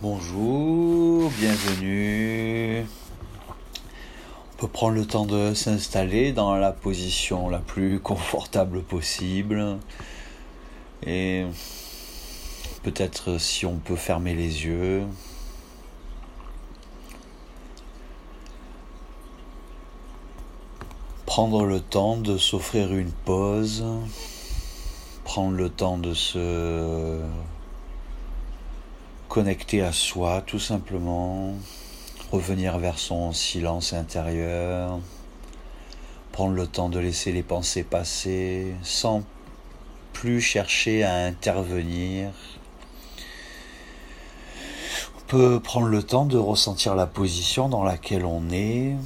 Bonjour, bienvenue. On peut prendre le temps de s'installer dans la position la plus confortable possible. Et peut-être si on peut fermer les yeux. Prendre le temps de s'offrir une pause. Prendre le temps de se connecter à soi tout simplement, revenir vers son silence intérieur, prendre le temps de laisser les pensées passer sans plus chercher à intervenir. On peut prendre le temps de ressentir la position dans laquelle on est.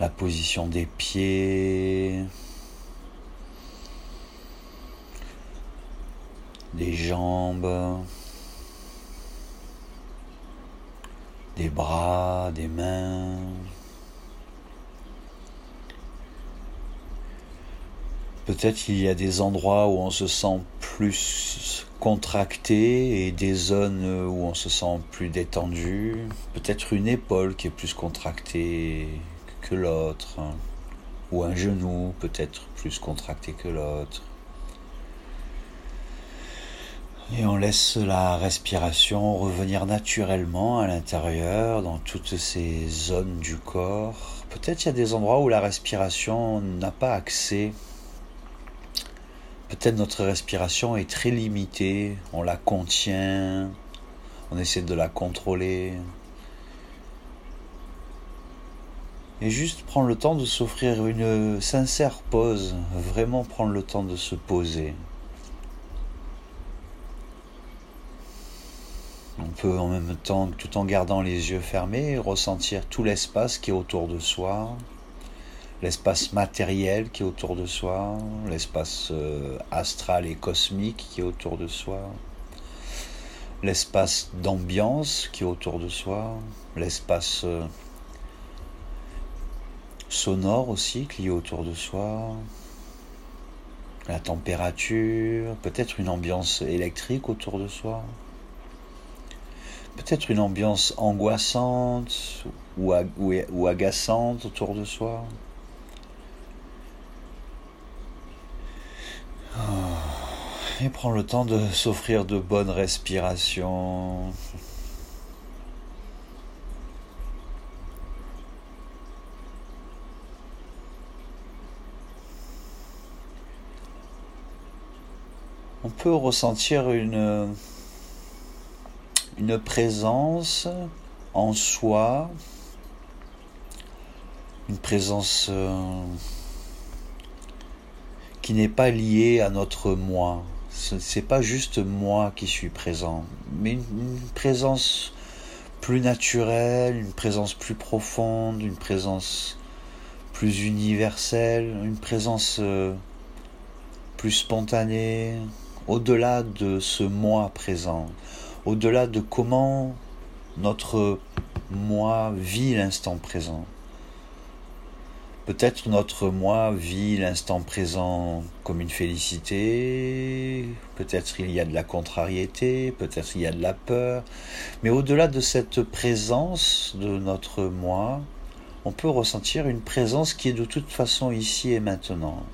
La position des pieds, des jambes, des bras, des mains. Peut-être il y a des endroits où on se sent plus contracté et des zones où on se sent plus détendu. Peut-être une épaule qui est plus contractée que l'autre. Ou un genou peut-être plus contracté que l'autre. Et on laisse la respiration revenir naturellement à l'intérieur, dans toutes ces zones du corps. Peut-être il y a des endroits où la respiration n'a pas accès. Peut-être notre respiration est très limitée, on la contient, on essaie de la contrôler. Et juste prendre le temps de s'offrir une sincère pause, vraiment prendre le temps de se poser. On peut en même temps, tout en gardant les yeux fermés, ressentir tout l'espace qui est autour de soi, l'espace matériel qui est autour de soi, l'espace euh, astral et cosmique qui est autour de soi, l'espace d'ambiance qui est autour de soi, l'espace euh, sonore aussi qui est autour de soi, la température, peut-être une ambiance électrique autour de soi peut-être une ambiance angoissante ou, agaçante autour de soi. Ah, et prends le temps de s'offrir de bonnes respirations. On peut ressentir une une présence en soi, une présence euh, qui n'est pas liée à notre moi. Ce n'est pas juste moi qui suis présent, mais une, présence plus naturelle, une présence plus profonde, une présence plus universelle, une présence euh, plus spontanée, au-delà de ce moi présent au-delà de comment notre moi vit l'instant présent. Peut-être notre moi vit l'instant présent comme une félicité, peut-être il y a de la contrariété, peut-être il y a de la peur, mais au-delà de cette présence de notre moi, on peut ressentir une présence qui est de toute façon ici et maintenant,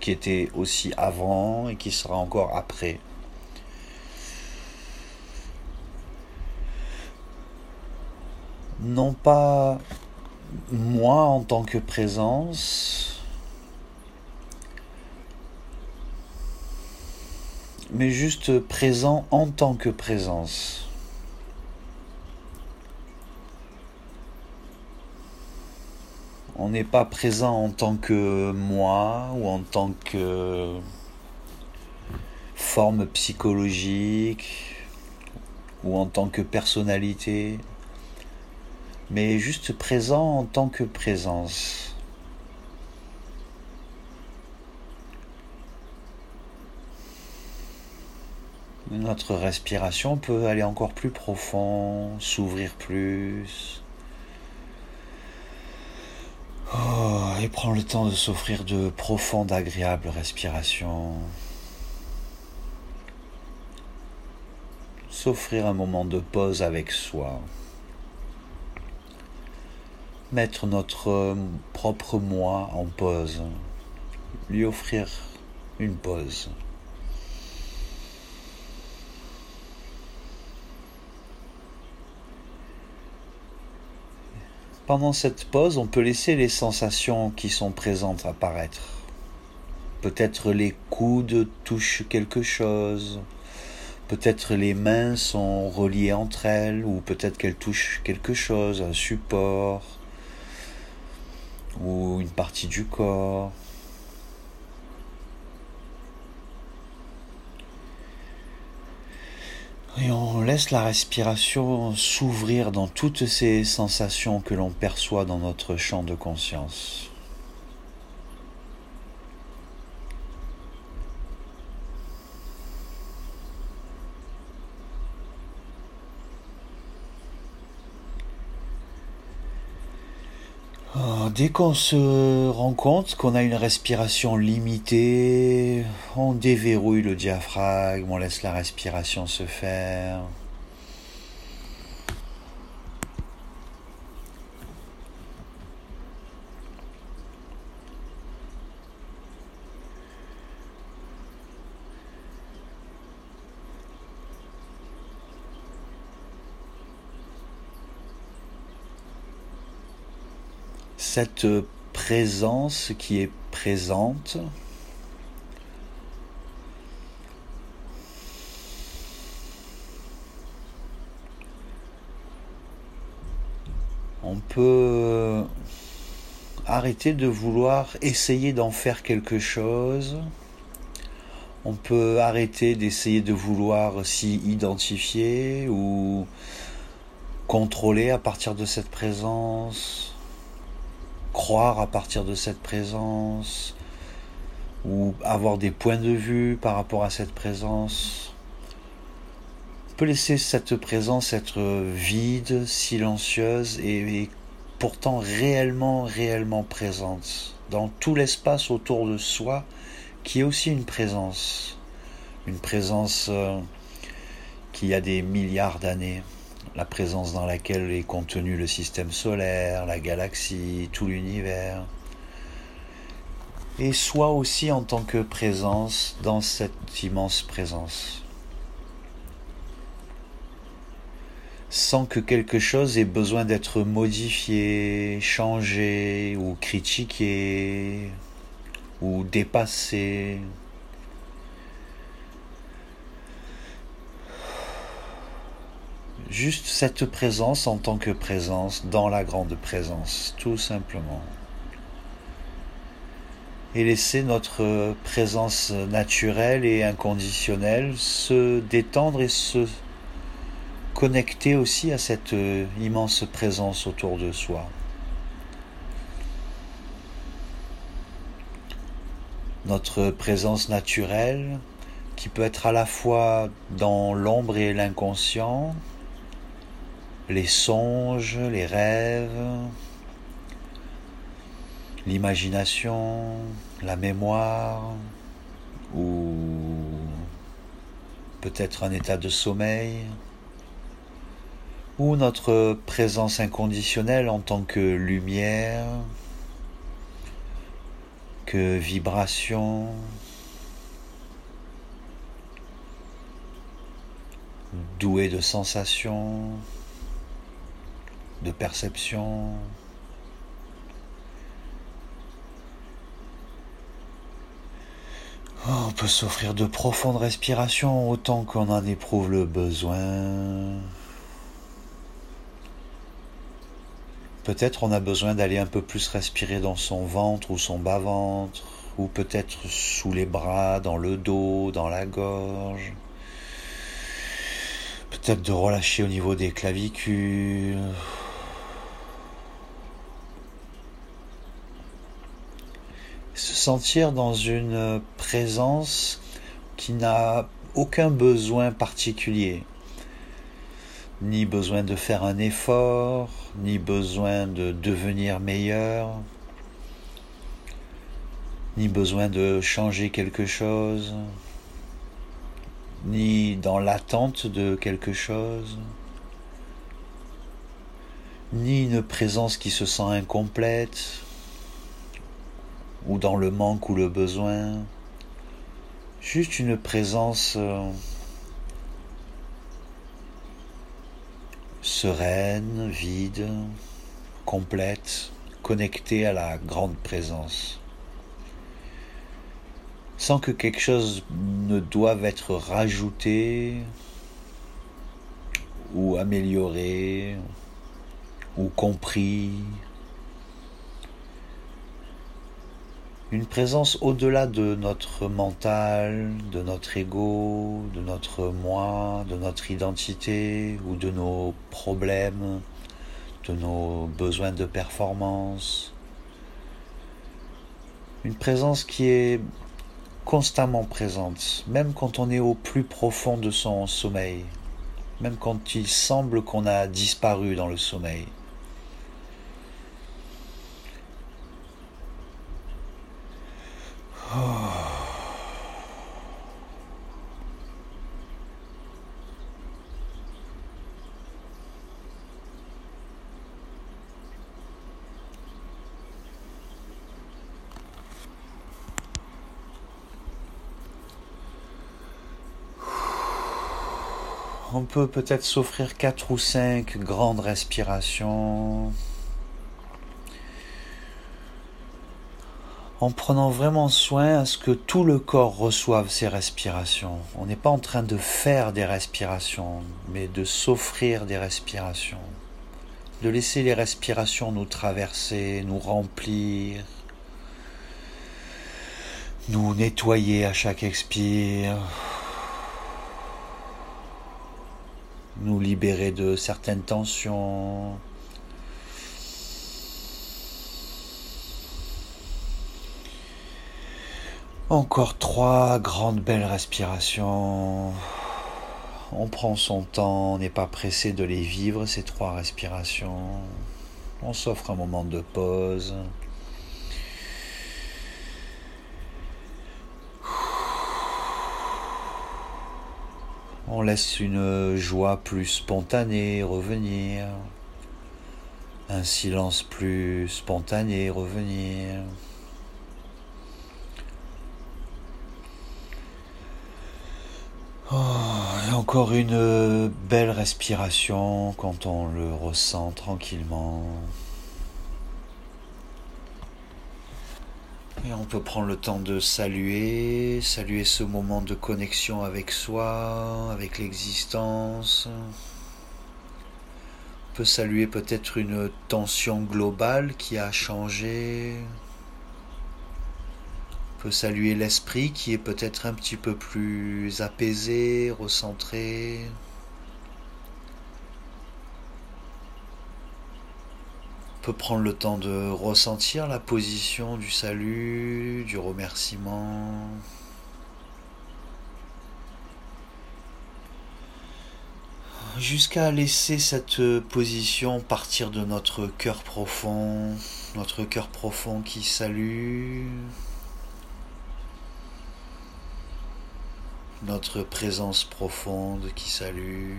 qui était aussi avant et qui sera encore après. Non pas moi en tant que présence, mais juste présent en tant que présence. On n'est pas présent en tant que moi ou en tant que forme psychologique ou en tant que personnalité mais juste présent en tant que présence. Notre respiration peut aller encore plus profond, s'ouvrir plus. Oh, et prendre le temps de s'offrir de profondes, agréables respirations. s'offrir un moment de pause avec soi. Mettre notre propre moi en pause. Lui offrir une pause. Pendant cette pause, on peut laisser les sensations qui sont présentes apparaître. Peut-être les coudes touchent quelque chose, peut-être les mains sont reliées entre elles, ou peut-être qu'elles touchent quelque chose, un support, ou une partie du corps. Et on laisse la respiration s'ouvrir dans toutes ces sensations que l'on perçoit dans notre champ de conscience. Dès qu'on se rend compte qu'on a une respiration limitée, on déverrouille le diaphragme, on laisse la respiration se faire. Cette présence qui est présente on peut arrêter de vouloir essayer d'en faire quelque chose. On peut arrêter d'essayer de vouloir s'y identifier ou contrôler à partir de cette présence croire à partir de cette présence ou avoir des points de vue par rapport à cette présence. On peut laisser cette présence être vide, silencieuse et, pourtant réellement, réellement présente dans tout l'espace autour de soi qui est aussi une présence, une présence euh, qui a des milliards d'années la présence dans laquelle est contenu le système solaire, la galaxie, tout l'univers, et soit aussi en tant que présence dans cette immense présence. Sans que quelque chose ait besoin d'être modifié, changé ou critiqué ou dépassé. Juste cette présence en tant que présence dans la grande présence, tout simplement. Et laisser notre présence naturelle et inconditionnelle se détendre et se connecter aussi à cette immense présence autour de soi. Notre présence naturelle qui peut être à la fois dans l'ombre et l'inconscient, les songes, les rêves, l'imagination, la mémoire, ou peut-être un état de sommeil, ou notre présence inconditionnelle en tant que lumière, que vibration, douée de sensations, perception. On peut s'offrir de profondes respirations autant qu'on en éprouve le besoin. Peut-être on a besoin d'aller un peu plus respirer dans son ventre ou son bas-ventre, ou peut-être sous les bras, dans le dos, dans la gorge. Peut-être de relâcher au niveau des clavicules. Sentir dans une présence qui n'a aucun besoin particulier, ni besoin de faire un effort, ni besoin de devenir meilleur, ni besoin de changer quelque chose, ni ni dans l'attente de quelque chose, ni une présence qui se sent incomplète, ou dans le manque ou le besoin, juste une présence euh, sereine, vide, complète, connectée à la grande présence sans que quelque chose ne doive être rajouté ou amélioré ou compris. Une présence au-delà de notre mental, de notre ego, de notre moi, de notre identité ou de nos problèmes, de nos besoins de performance. Une présence qui est constamment présente, même quand on est au plus profond de son sommeil, même quand il semble qu'on a disparu dans le sommeil. On peut peut-être s'offrir quatre ou cinq grandes respirations. En prenant vraiment soin à ce que tout le corps reçoive ces respirations. On n'est pas en train de faire des respirations, mais de s'offrir des respirations. De laisser les respirations nous traverser, nous remplir, nous nettoyer à chaque expire. Nous libérer de certaines tensions. Encore trois grandes belles respirations. On prend son temps, on n'est pas pressé de les vivre, ces trois respirations. On s'offre un moment de pause. On laisse une joie plus spontanée revenir, un silence plus spontané revenir. Oh, encore une belle respiration quand on le ressent tranquillement. Et on peut prendre le temps de saluer, saluer ce moment de connexion avec soi, avec l'existence. On peut saluer peut-être une tension globale qui a changé. On peut saluer l'esprit qui est peut-être un petit peu plus apaisé, recentré. Peut prendre le temps de ressentir la position du salut, du remerciement. Jusqu'à laisser cette position partir de notre cœur profond, notre cœur profond qui salue, notre présence profonde qui salue.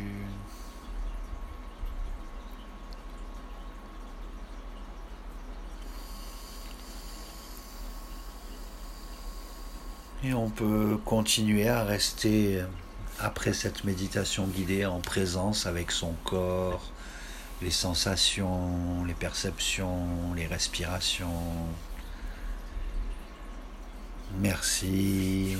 On peut continuer à rester après cette méditation guidée en présence avec son corps, les sensations, les perceptions, les respirations. Merci.